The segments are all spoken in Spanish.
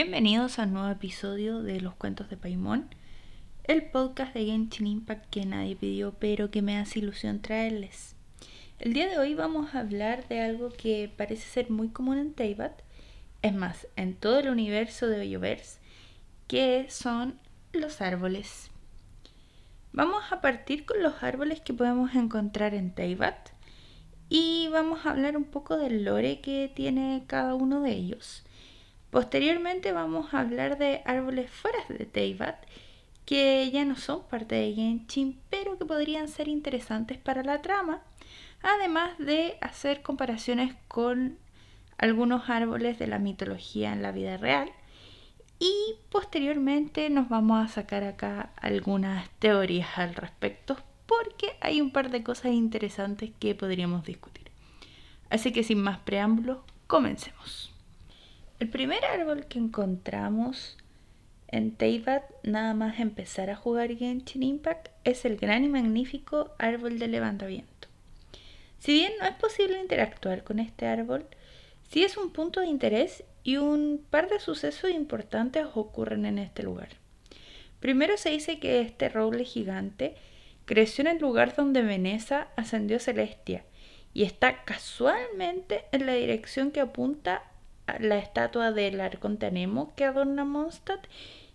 Bienvenidos a un nuevo episodio de Los Cuentos de Paimon, el podcast de Genshin Impact que nadie pidió pero que me hace ilusión traerles. El día de hoy vamos a hablar de algo que parece ser muy común en Teyvat, es más, en todo el universo de Hoyoverse, que son los árboles. Vamos a partir con los árboles que podemos encontrar en Teyvat y vamos a hablar un poco del lore que tiene cada uno de ellos Posteriormente vamos a hablar de árboles fuera de Teyvat que ya no son parte de Genshin, pero que podrían ser interesantes para la trama, además de hacer comparaciones con algunos árboles de la mitología en la vida real. Y posteriormente nos vamos a sacar acá algunas teorías al respecto, porque hay un par de cosas interesantes que podríamos discutir. Así que sin más preámbulos, comencemos. El primer árbol que encontramos en Teyvat, nada más empezar a jugar Genshin Impact, es el gran y magnífico árbol de levantamiento. Si bien no es posible interactuar con este árbol, sí es un punto de interés y un par de sucesos importantes ocurren en este lugar. Primero se dice que este roble gigante creció en el lugar donde Veneza ascendió Celestia y está casualmente en la dirección que apunta la estatua del Arconte Nemo que adorna Mondstadt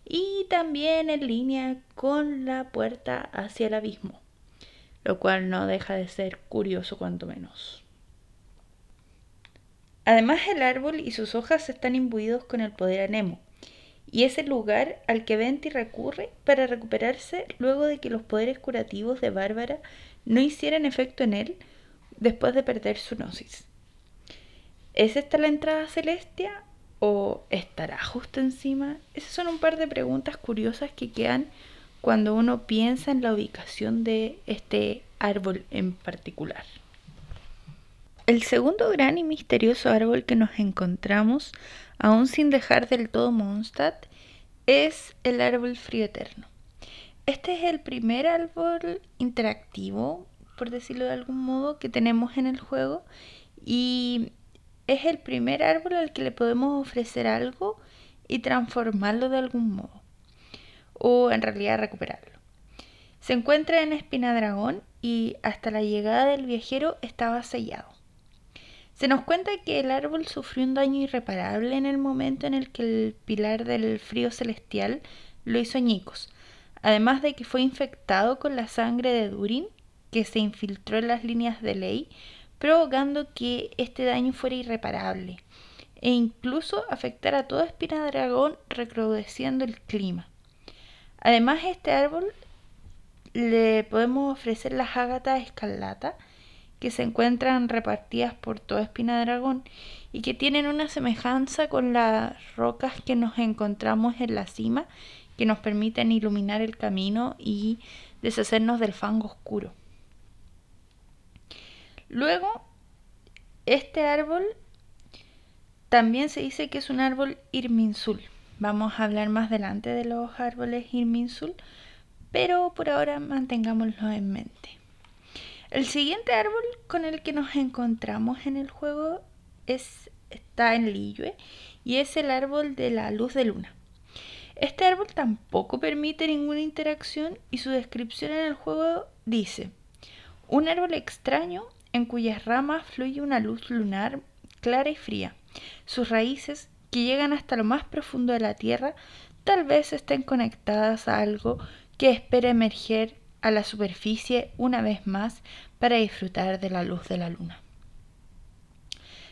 y también en línea con la puerta hacia el abismo, lo cual no deja de ser curioso cuanto menos. Además el árbol y sus hojas están imbuidos con el poder anemo, y es el lugar al que Venti recurre para recuperarse luego de que los poderes curativos de Bárbara no hicieran efecto en él después de perder su gnosis. ¿Es esta la entrada celestia o estará justo encima? Esas son un par de preguntas curiosas que quedan cuando uno piensa en la ubicación de este árbol en particular. El segundo gran y misterioso árbol que nos encontramos, aún sin dejar del todo Mondstadt, es el árbol frío eterno. Este es el primer árbol interactivo, por decirlo de algún modo, que tenemos en el juego y es el primer árbol al que le podemos ofrecer algo y transformarlo de algún modo. O en realidad recuperarlo. Se encuentra en Espina Dragón y hasta la llegada del viajero estaba sellado. Se nos cuenta que el árbol sufrió un daño irreparable en el momento en el que el pilar del frío celestial lo hizo añicos, además de que fue infectado con la sangre de Durin, que se infiltró en las líneas de ley, provocando que este daño fuera irreparable e incluso afectara a toda espina de dragón recrudeciendo el clima. Además, este árbol le podemos ofrecer las ágatas escarlata que se encuentran repartidas por toda espina dragón y que tienen una semejanza con las rocas que nos encontramos en la cima que nos permiten iluminar el camino y deshacernos del fango oscuro. Luego, este árbol también se dice que es un árbol irminsul. Vamos a hablar más adelante de los árboles irminsul, pero por ahora mantengámoslo en mente. El siguiente árbol con el que nos encontramos en el juego es, está en Liyue y es el árbol de la luz de luna. Este árbol tampoco permite ninguna interacción y su descripción en el juego dice, un árbol extraño en cuyas ramas fluye una luz lunar clara y fría. Sus raíces, que llegan hasta lo más profundo de la Tierra, tal vez estén conectadas a algo que espera emerger a la superficie una vez más para disfrutar de la luz de la luna.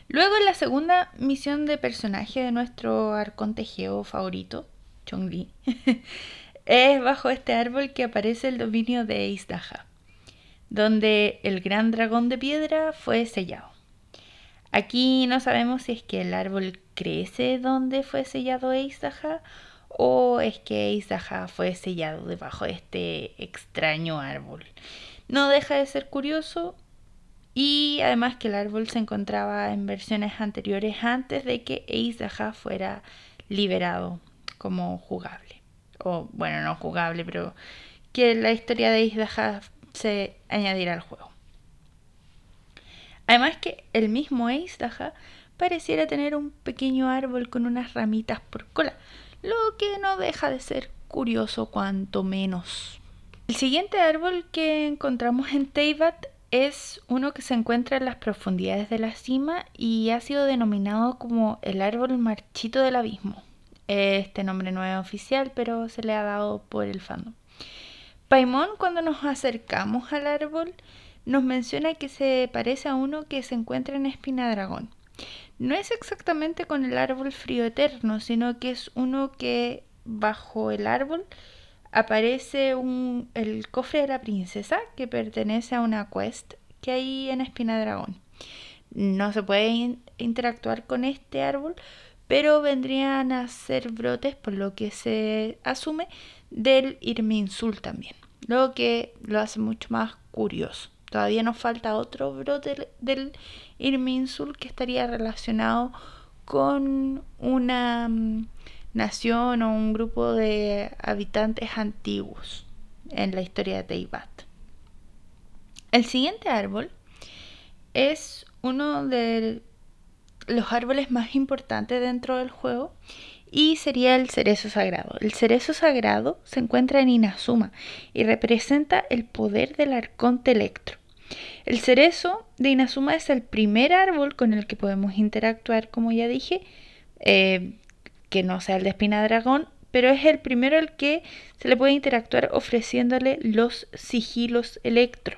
Luego en la segunda misión de personaje de nuestro arconte geo favorito, Chongli, es bajo este árbol que aparece el dominio de Isdaha donde el gran dragón de piedra fue sellado. Aquí no sabemos si es que el árbol crece donde fue sellado Eizaha o es que Eizaha fue sellado debajo de este extraño árbol. No deja de ser curioso y además que el árbol se encontraba en versiones anteriores antes de que Eizaha fuera liberado como jugable. O bueno, no jugable, pero que la historia de Eizaha se añadirá al juego. Además que el mismo Eizaha pareciera tener un pequeño árbol con unas ramitas por cola, lo que no deja de ser curioso cuanto menos. El siguiente árbol que encontramos en Teyvat es uno que se encuentra en las profundidades de la cima y ha sido denominado como el árbol marchito del abismo. Este nombre no es oficial, pero se le ha dado por el fandom. Paimon, cuando nos acercamos al árbol, nos menciona que se parece a uno que se encuentra en Espina Dragón. No es exactamente con el árbol frío eterno, sino que es uno que bajo el árbol aparece el cofre de la princesa que pertenece a una quest que hay en Espina Dragón. No se puede interactuar con este árbol, pero vendrían a ser brotes, por lo que se asume, del Irminsul también, lo que lo hace mucho más curioso. Todavía nos falta otro brote del Irminsul que estaría relacionado con una mm, nación o un grupo de habitantes antiguos en la historia de Teibat. El siguiente árbol es uno de los árboles más importantes dentro del juego y sería el cerezo sagrado. El cerezo sagrado se encuentra en Inazuma y representa el poder del arconte electro. El cerezo de Inazuma es el primer árbol con el que podemos interactuar, como ya dije, eh, que no sea el de espina dragón, pero es el primero al que se le puede interactuar ofreciéndole los sigilos electro.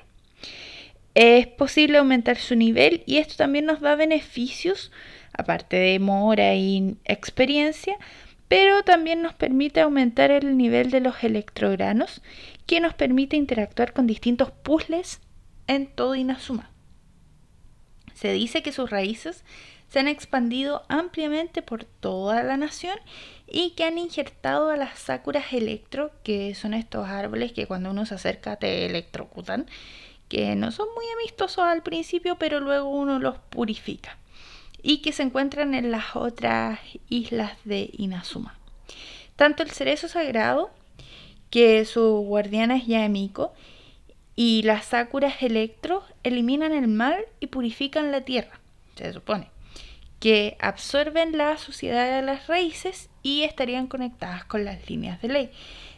Es posible aumentar su nivel y esto también nos da beneficios, aparte de mora y experiencia, pero también nos permite aumentar el nivel de los electrogranos, que nos permite interactuar con distintos puzzles en todo Inazuma. Se dice que sus raíces se han expandido ampliamente por toda la nación y que han injertado a las sakuras electro, que son estos árboles que cuando uno se acerca te electrocutan, que no son muy amistosos al principio, pero luego uno los purifica, y que se encuentran en las otras islas de Inazuma. Tanto el cerezo sagrado, que su guardiana es Yaemiko, y las sakuras electro eliminan el mal y purifican la tierra, se supone, que absorben la suciedad de las raíces y estarían conectadas con las líneas de ley.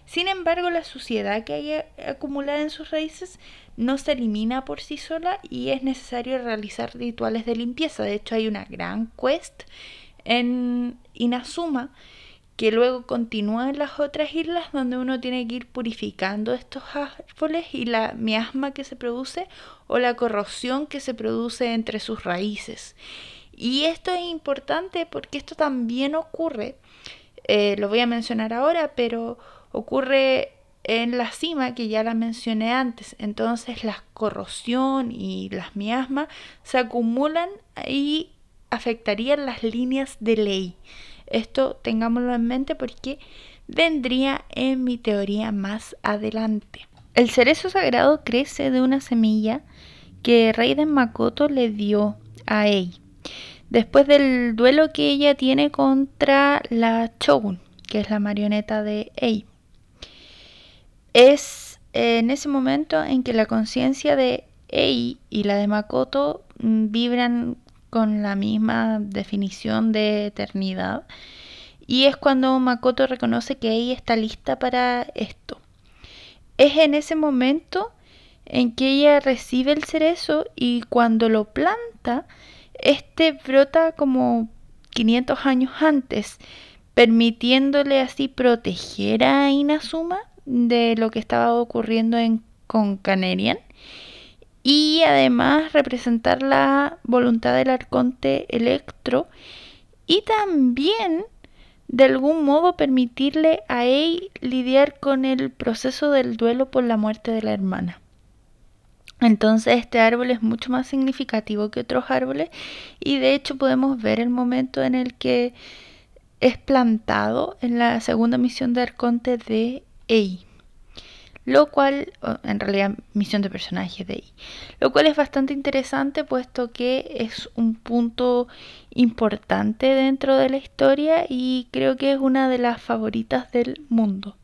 Sin embargo, la suciedad que hay acumulada en sus raíces no se elimina por sí sola y es necesario realizar rituales de limpieza. De hecho, hay una gran quest en Inazuma que luego continúa en las otras islas donde uno tiene que ir purificando estos árboles y la miasma que se produce o la corrosión que se produce entre sus raíces. Y esto es importante porque esto también ocurre, eh, lo voy a mencionar ahora, pero ocurre en la cima que ya la mencioné antes. Entonces la corrosión y las miasmas se acumulan y afectarían las líneas de ley. Esto tengámoslo en mente porque vendría en mi teoría más adelante. El cerezo sagrado crece de una semilla que Raiden Makoto le dio a Ei después del duelo que ella tiene contra la Shogun, que es la marioneta de Ei. Es en ese momento en que la conciencia de Ei y la de Makoto mm, vibran con la misma definición de eternidad. Y es cuando Makoto reconoce que ella está lista para esto. Es en ese momento en que ella recibe el cerezo y cuando lo planta, este brota como 500 años antes, permitiéndole así proteger a Inazuma de lo que estaba ocurriendo en, con Canerian y además representar la voluntad del arconte Electro y también de algún modo permitirle a Ei lidiar con el proceso del duelo por la muerte de la hermana. Entonces este árbol es mucho más significativo que otros árboles y de hecho podemos ver el momento en el que es plantado en la segunda misión de Arconte de Ei lo cual, en realidad misión de personaje de ahí, lo cual es bastante interesante puesto que es un punto importante dentro de la historia y creo que es una de las favoritas del mundo,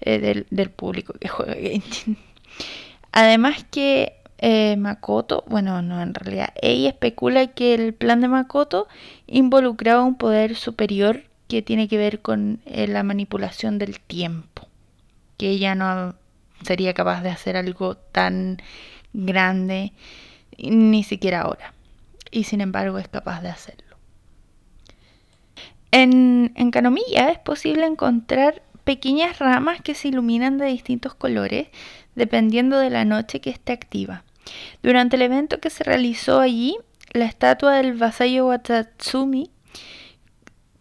eh, del, del, público que juega Genshin. Además que eh, Makoto, bueno, no, en realidad, ella especula que el plan de Makoto involucraba un poder superior que tiene que ver con eh, la manipulación del tiempo, que ella no sería capaz de hacer algo tan grande, ni siquiera ahora, y sin embargo es capaz de hacerlo. En, en Canomilla es posible encontrar pequeñas ramas que se iluminan de distintos colores dependiendo de la noche que esté activa. Durante el evento que se realizó allí, la estatua del vasallo Watatsumi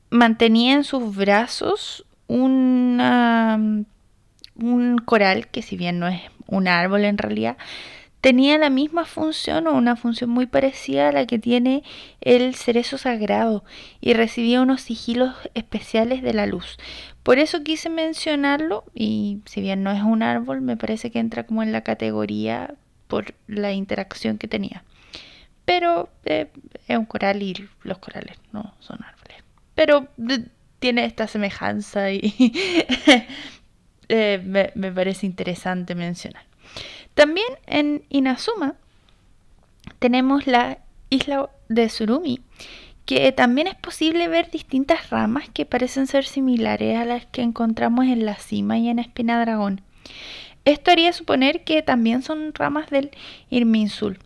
mantenía en sus brazos un coral, que si bien no es un árbol en realidad, tenía la misma función o una función muy parecida a la que tiene el cerezo sagrado y recibía unos sigilos especiales de la luz. Por eso quise mencionarlo y si bien no es un árbol, me parece que entra como en la categoría por la interacción que tenía. Pero eh, es un coral y los corales no son árboles. Pero tiene esta semejanza y eh, me, me parece interesante mencionar. También en Inazuma tenemos la isla de Surumi, que también es posible ver distintas ramas que parecen ser similares a las que encontramos en la cima y en Espina Dragón. Esto haría suponer que también son ramas del Irminsul.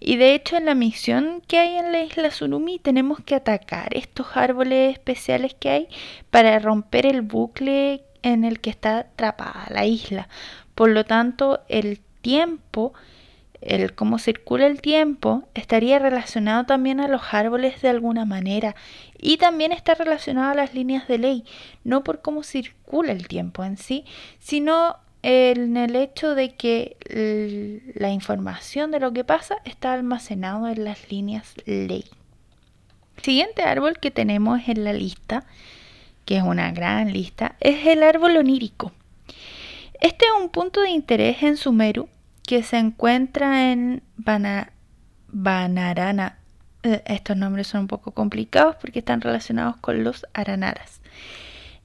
Y de hecho en la misión que hay en la isla Surumi tenemos que atacar estos árboles especiales que hay para romper el bucle en el que está atrapada la isla. Por lo tanto, el tiempo el cómo circula el tiempo estaría relacionado también a los árboles de alguna manera y también está relacionado a las líneas de ley, no por cómo circula el tiempo en sí, sino en el hecho de que la información de lo que pasa está almacenado en las líneas ley. El siguiente árbol que tenemos en la lista, que es una gran lista, es el árbol onírico. Este es un punto de interés en Sumeru que se encuentra en Banarana. Eh, estos nombres son un poco complicados porque están relacionados con los aranaras.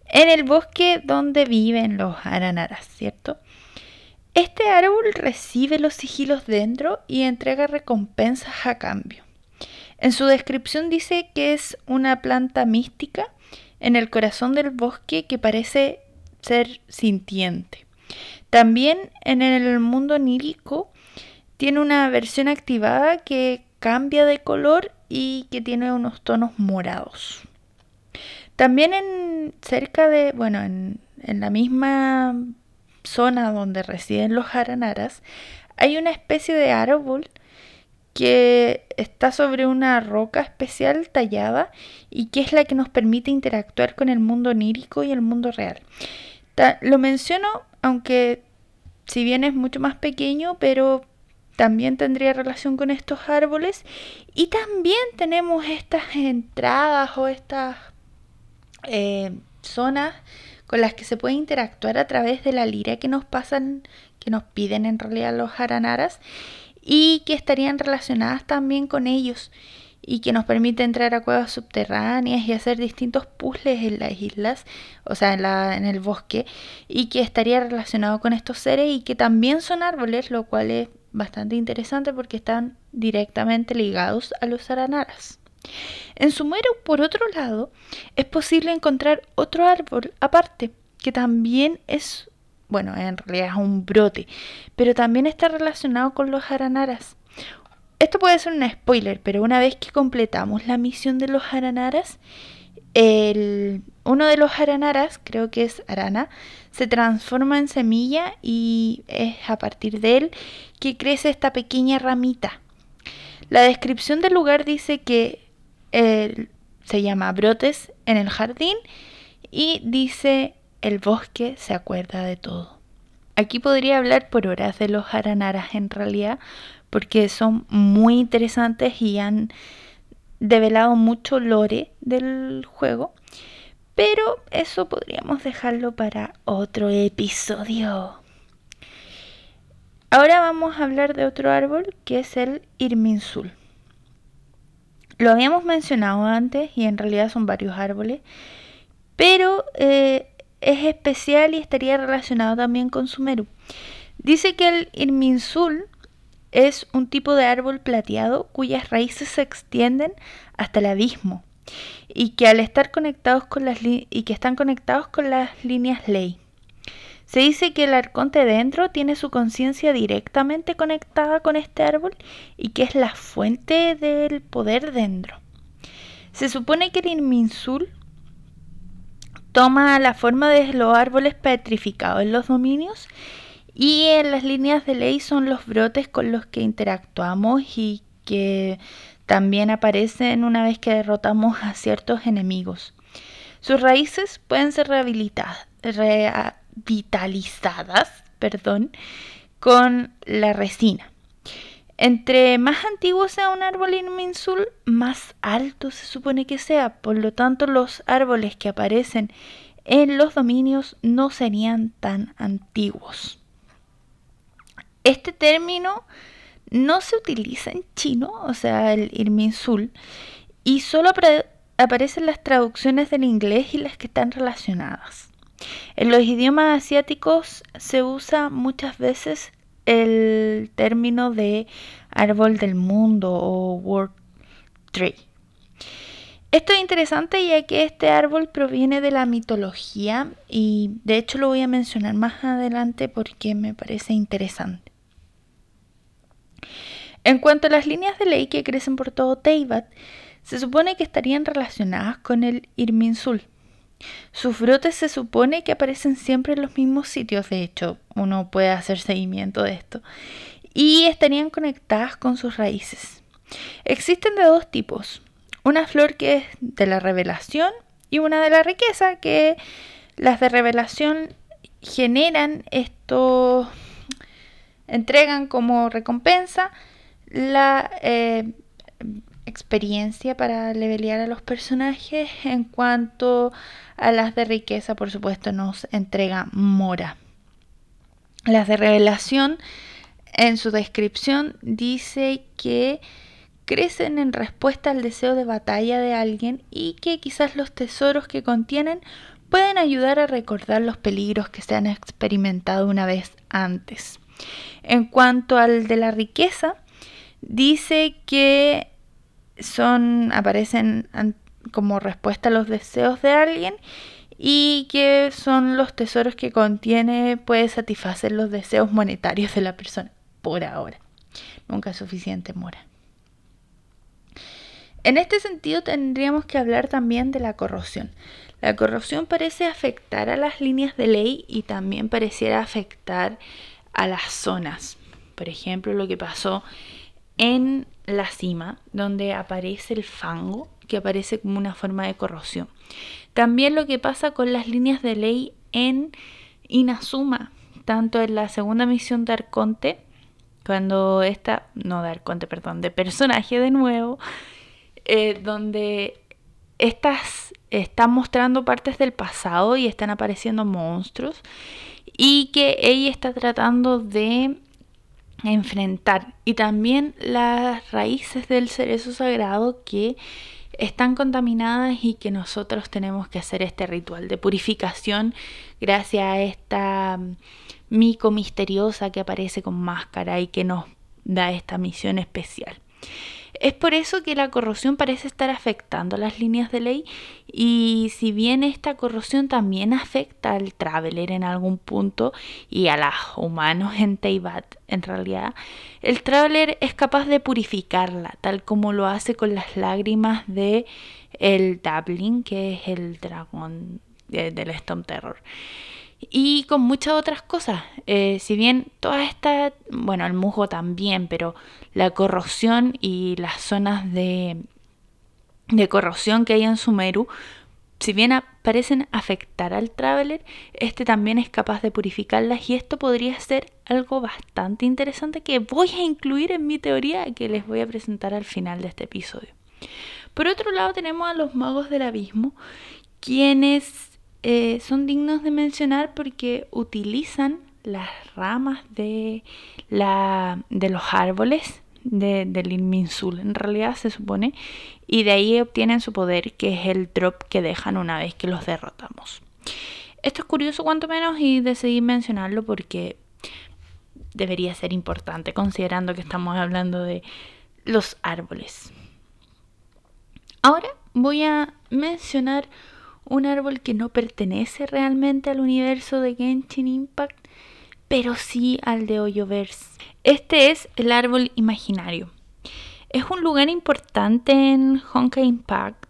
En el bosque donde viven los aranaras, ¿cierto? Este árbol recibe los sigilos dentro y entrega recompensas a cambio. En su descripción dice que es una planta mística en el corazón del bosque que parece ser sintiente. También en el mundo onírico tiene una versión activada que cambia de color y que tiene unos tonos morados. También en cerca de, bueno, en, en la misma zona donde residen los jaranaras, hay una especie de árbol que está sobre una roca especial tallada y que es la que nos permite interactuar con el mundo onírico y el mundo real. lo menciono aunque si bien es mucho más pequeño, pero también tendría relación con estos árboles. Y también tenemos estas entradas o estas eh, zonas con las que se puede interactuar a través de la lira que nos pasan, que nos piden en realidad los aranaras y que estarían relacionadas también con ellos y que nos permite entrar a cuevas subterráneas y hacer distintos puzzles en las islas, o sea, en, la, en el bosque, y que estaría relacionado con estos seres y que también son árboles, lo cual es bastante interesante porque están directamente ligados a los aranaras. En Sumeru, por otro lado, es posible encontrar otro árbol aparte, que también es, bueno, en realidad es un brote, pero también está relacionado con los aranaras. Esto puede ser un spoiler, pero una vez que completamos la misión de los aranaras, el, uno de los aranaras, creo que es arana, se transforma en semilla y es a partir de él que crece esta pequeña ramita. La descripción del lugar dice que se llama brotes en el jardín y dice el bosque se acuerda de todo. Aquí podría hablar por horas de los aranaras en realidad, porque son muy interesantes y han develado mucho lore del juego. Pero eso podríamos dejarlo para otro episodio. Ahora vamos a hablar de otro árbol que es el Irminsul. Lo habíamos mencionado antes y en realidad son varios árboles, pero eh, es especial y estaría relacionado también con Sumeru. Dice que el Irminsul es un tipo de árbol plateado cuyas raíces se extienden hasta el abismo y que al estar conectados con las y que están conectados con las líneas ley. Se dice que el arconte dentro tiene su conciencia directamente conectada con este árbol y que es la fuente del poder dentro. Se supone que el inminsul toma la forma de los árboles petrificados en los dominios y en las líneas de ley son los brotes con los que interactuamos y que también aparecen una vez que derrotamos a ciertos enemigos. Sus raíces pueden ser revitalizadas perdón, con la resina. Entre más antiguo sea un árbol inminsul, más alto se supone que sea. Por lo tanto, los árboles que aparecen en los dominios no serían tan antiguos. Este término no se utiliza en chino, o sea, el irminsul, y solo aparecen las traducciones del inglés y las que están relacionadas. En los idiomas asiáticos se usa muchas veces el término de árbol del mundo o world tree. Esto es interesante ya que este árbol proviene de la mitología y de hecho lo voy a mencionar más adelante porque me parece interesante. En cuanto a las líneas de ley que crecen por todo Teibat, se supone que estarían relacionadas con el Irminsul. Sus brotes se supone que aparecen siempre en los mismos sitios, de hecho, uno puede hacer seguimiento de esto, y estarían conectadas con sus raíces. Existen de dos tipos, una flor que es de la revelación y una de la riqueza, que las de revelación generan esto, entregan como recompensa la eh, experiencia para levelear a los personajes. En cuanto a las de riqueza, por supuesto, nos entrega Mora. Las de revelación, en su descripción, dice que crecen en respuesta al deseo de batalla de alguien y que quizás los tesoros que contienen pueden ayudar a recordar los peligros que se han experimentado una vez antes. En cuanto al de la riqueza, dice que son aparecen como respuesta a los deseos de alguien y que son los tesoros que contiene puede satisfacer los deseos monetarios de la persona por ahora. Nunca es suficiente mora. En este sentido tendríamos que hablar también de la corrosión. La corrosión parece afectar a las líneas de ley y también pareciera afectar a las zonas. Por ejemplo, lo que pasó en la cima, donde aparece el fango, que aparece como una forma de corrosión. También lo que pasa con las líneas de ley en Inazuma, tanto en la segunda misión de Arconte, cuando esta, no de Arconte, perdón, de personaje de nuevo, eh, donde estas están mostrando partes del pasado y están apareciendo monstruos y que ella está tratando de enfrentar y también las raíces del cerezo sagrado que están contaminadas y que nosotros tenemos que hacer este ritual de purificación gracias a esta mm, mico misteriosa que aparece con máscara y que nos da esta misión especial. Es por eso que la corrosión parece estar afectando las líneas de ley y si bien esta corrosión también afecta al traveler en algún punto y a los humanos en Teibat en realidad, el traveler es capaz de purificarla tal como lo hace con las lágrimas de el Dublin que es el dragón del Storm Terror y con muchas otras cosas. Eh, si bien toda esta, bueno, el musgo también, pero la corrosión y las zonas de, de corrosión que hay en Sumeru, si bien parecen afectar al traveler, este también es capaz de purificarlas y esto podría ser algo bastante interesante que voy a incluir en mi teoría que les voy a presentar al final de este episodio. Por otro lado tenemos a los magos del abismo, quienes eh, son dignos de mencionar porque utilizan las ramas de, la, de los árboles del Inminsul, en realidad se supone, y de ahí obtienen su poder, que es el drop que dejan una vez que los derrotamos. Esto es curioso cuanto menos y decidí mencionarlo porque debería ser importante considerando que estamos hablando de los árboles. Ahora voy a mencionar un árbol que no pertenece realmente al universo de Genshin Impact, pero sí al de Hoyoverse. Este es el árbol imaginario. Es un lugar importante en Honkai Impact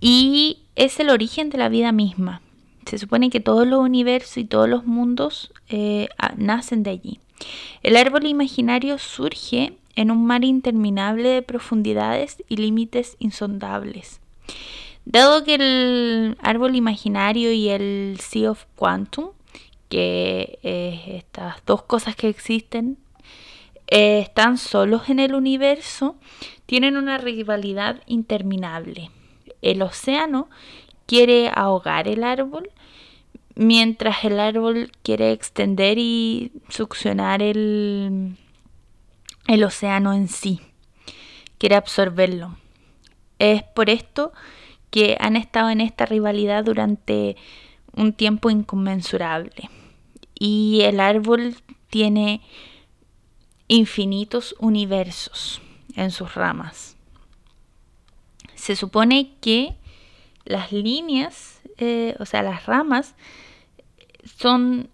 y es el origen de la vida misma. Se supone que todos los universos y todos los mundos eh, nacen de allí. El árbol imaginario surge en un mar interminable de profundidades y límites insondables. Dado que el árbol imaginario y el Sea of Quantum, que estas dos cosas que existen, eh, están solos en el universo, tienen una rivalidad interminable. El océano quiere ahogar el árbol, mientras el árbol quiere extender y succionar el, el océano en sí, quiere absorberlo. Es por esto que han estado en esta rivalidad durante un tiempo inconmensurable. Y el árbol tiene infinitos universos en sus ramas. Se supone que las líneas, eh, o sea, las ramas, son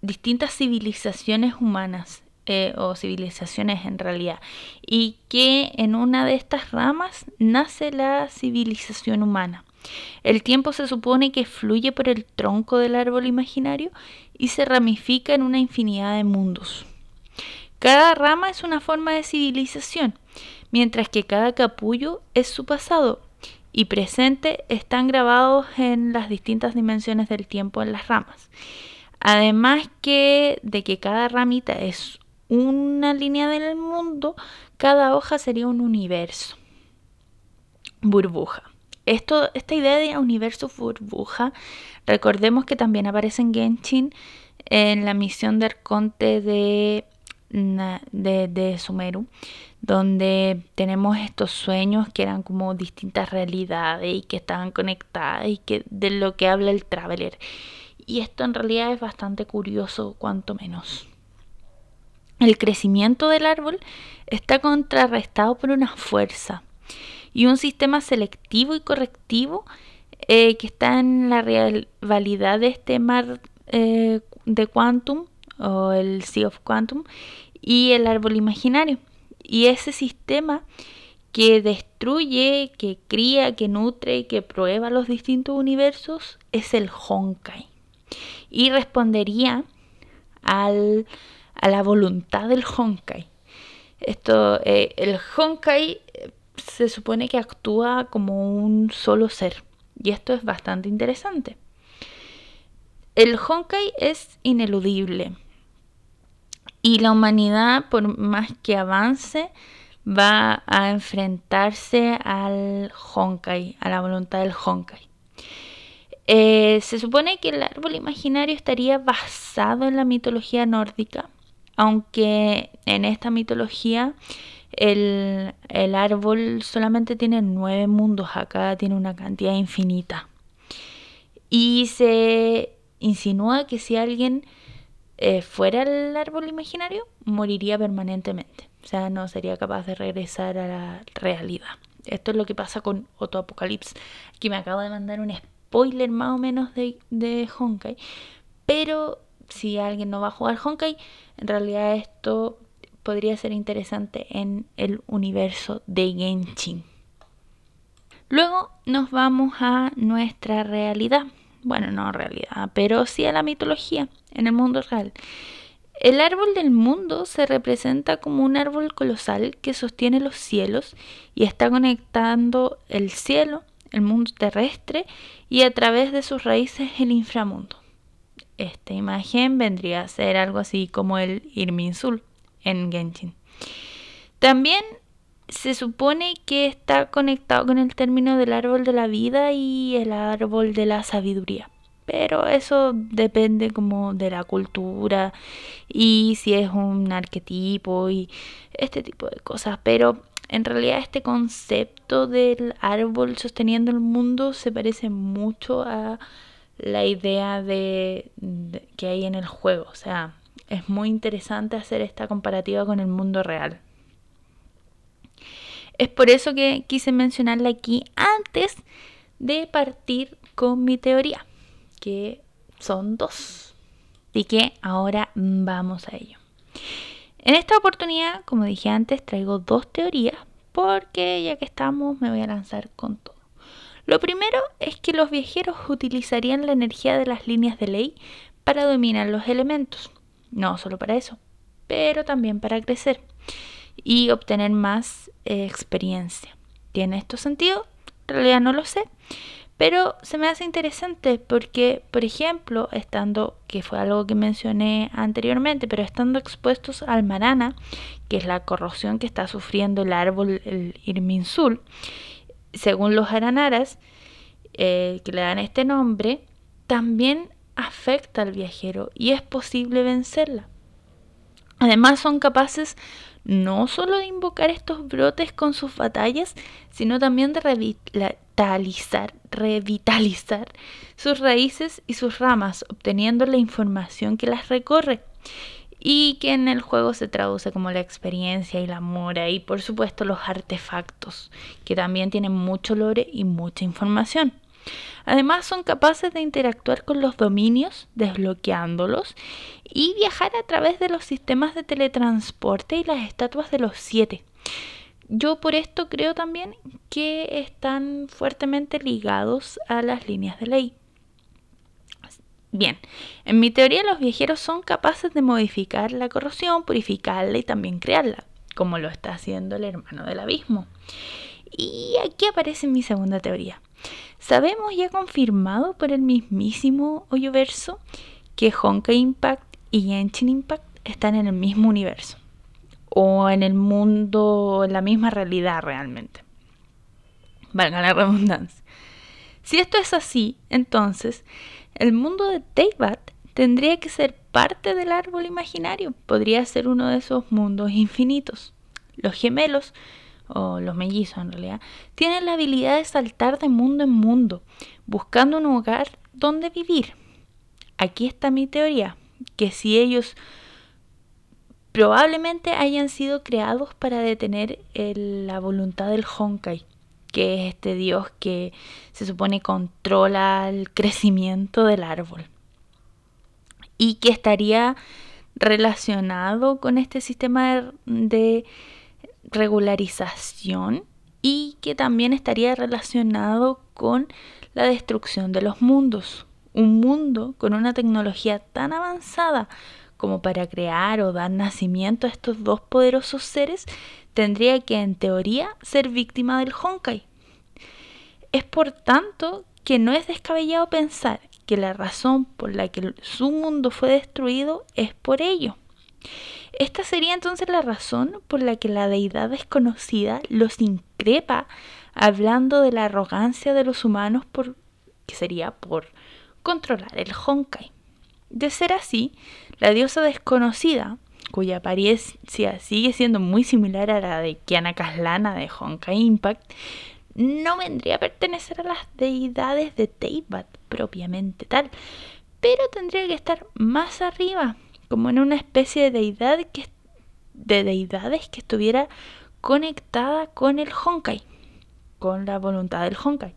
distintas civilizaciones humanas eh, o civilizaciones en realidad y que en una de estas ramas nace la civilización humana. El tiempo se supone que fluye por el tronco del árbol imaginario y se ramifica en una infinidad de mundos. Cada rama es una forma de civilización, mientras que cada capullo es su pasado y presente están grabados en las distintas dimensiones del tiempo en las ramas. Además que de que cada ramita es una línea del mundo, cada hoja sería un universo. Burbuja. Esto, esta idea de universo burbuja, recordemos que también aparece en Genshin en la misión de Arconte de, de, de Sumeru, donde tenemos estos sueños que eran como distintas realidades y que estaban conectadas y que de lo que habla el traveler. Y esto en realidad es bastante curioso, cuanto menos. El crecimiento del árbol está contrarrestado por una fuerza y un sistema selectivo y correctivo eh, que está en la rivalidad de este mar eh, de Quantum o el Sea of Quantum y el árbol imaginario. Y ese sistema que destruye, que cría, que nutre, que prueba los distintos universos es el Honkai. Y respondería al, a la voluntad del Honkai. Esto, eh, el Honkai eh, se supone que actúa como un solo ser. Y esto es bastante interesante. El Honkai es ineludible. Y la humanidad, por más que avance, va a enfrentarse al Honkai, a la voluntad del Honkai. Eh, se supone que el árbol imaginario estaría basado en la mitología nórdica, aunque en esta mitología el, el árbol solamente tiene nueve mundos, acá tiene una cantidad infinita. Y se insinúa que si alguien eh, fuera el árbol imaginario, moriría permanentemente. O sea, no sería capaz de regresar a la realidad. Esto es lo que pasa con Otto Apocalypse. Aquí me acabo de mandar un spoiler más o menos de, de Honkai. Pero si alguien no va a jugar Honkai, en realidad esto podría ser interesante en el universo de Genshin. Luego nos vamos a nuestra realidad bueno, no realidad, pero sí a la mitología, en el mundo real. El árbol del mundo se representa como un árbol colosal que sostiene los cielos y está conectando el cielo, el mundo terrestre y a través de sus raíces el inframundo. Esta imagen vendría a ser algo así como el Irminsul en Genshin. También se supone que está conectado con el término del árbol de la vida y el árbol de la sabiduría. Pero eso depende como de la cultura y si es un arquetipo y este tipo de cosas. Pero en realidad este concepto del árbol sosteniendo el mundo se parece mucho a la idea de, que hay en el juego. O sea, es muy interesante hacer esta comparativa con el mundo real. Es por eso que quise mencionarla aquí antes de partir con mi teoría, que son dos. Así que ahora vamos a ello. En esta oportunidad, como dije antes, traigo dos teorías porque ya que estamos me voy a lanzar con todo. Lo primero es que los viajeros utilizarían la energía de las líneas de ley para dominar los elementos. No solo para eso, pero también para crecer y obtener más eh, experiencia. ¿Tiene esto sentido? En realidad no lo sé, pero se me hace interesante porque, por ejemplo, estando, que fue algo que mencioné anteriormente, pero estando expuestos al marana, que es la corrosión que está sufriendo el árbol, el irminsul, según los aranaras, eh, que le dan este nombre, también afecta al viajero y es posible vencerla. Además son capaces no solo de invocar estos brotes con sus batallas, sino también de revitalizar, revitalizar sus raíces y sus ramas, obteniendo la información que las recorre y que en el juego se traduce como la experiencia y la mora y por supuesto los artefactos, que también tienen mucho lore y mucha información. Además son capaces de interactuar con los dominios, desbloqueándolos, y viajar a través de los sistemas de teletransporte y las estatuas de los siete. Yo por esto creo también que están fuertemente ligados a las líneas de ley. Bien, en mi teoría los viajeros son capaces de modificar la corrosión, purificarla y también crearla, como lo está haciendo el hermano del abismo. Y aquí aparece mi segunda teoría. Sabemos ya confirmado por el mismísimo Hoyoverso que Honkai Impact y Genshin Impact están en el mismo universo o en el mundo, en la misma realidad realmente. Valga la redundancia. Si esto es así, entonces el mundo de Teyvat tendría que ser parte del árbol imaginario, podría ser uno de esos mundos infinitos. Los gemelos o los mellizos en realidad, tienen la habilidad de saltar de mundo en mundo, buscando un hogar donde vivir. Aquí está mi teoría, que si ellos probablemente hayan sido creados para detener la voluntad del Honkai, que es este dios que se supone controla el crecimiento del árbol. Y que estaría relacionado con este sistema de regularización y que también estaría relacionado con la destrucción de los mundos. Un mundo con una tecnología tan avanzada como para crear o dar nacimiento a estos dos poderosos seres tendría que en teoría ser víctima del Honkai. Es por tanto que no es descabellado pensar que la razón por la que su mundo fue destruido es por ello. Esta sería entonces la razón por la que la deidad desconocida los increpa hablando de la arrogancia de los humanos por que sería por controlar el Honkai. De ser así, la diosa desconocida, cuya apariencia sigue siendo muy similar a la de Kiana Kaslana de Honkai Impact, no vendría a pertenecer a las deidades de Teyvat propiamente tal, pero tendría que estar más arriba, como en una especie de deidad que, de deidades que estuviera conectada con el Honkai, con la voluntad del Honkai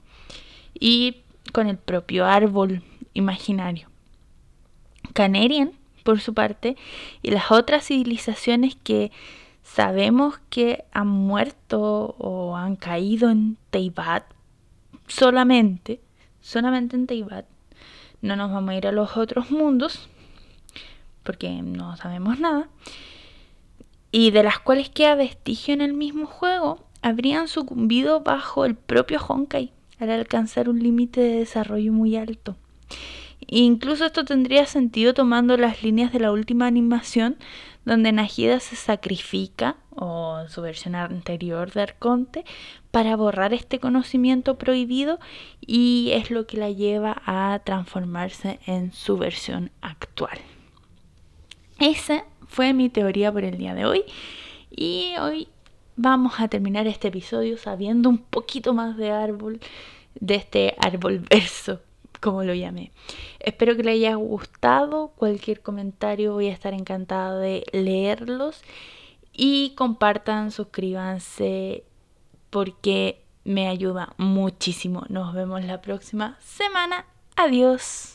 y con el propio árbol imaginario. Canerian, por su parte, y las otras civilizaciones que sabemos que han muerto o han caído en Teibat solamente, solamente en Teibat, no nos vamos a ir a los otros mundos, porque no sabemos nada, y de las cuales queda vestigio en el mismo juego, habrían sucumbido bajo el propio Honkai al alcanzar un límite de desarrollo muy alto. Incluso esto tendría sentido tomando las líneas de la última animación donde Najida se sacrifica, o en su versión anterior de Arconte, para borrar este conocimiento prohibido y es lo que la lleva a transformarse en su versión actual. Esa fue mi teoría por el día de hoy. Y hoy vamos a terminar este episodio sabiendo un poquito más de árbol, de este árbol verso, como lo llamé. Espero que les haya gustado. Cualquier comentario voy a estar encantada de leerlos. Y compartan, suscríbanse porque me ayuda muchísimo. Nos vemos la próxima semana. Adiós.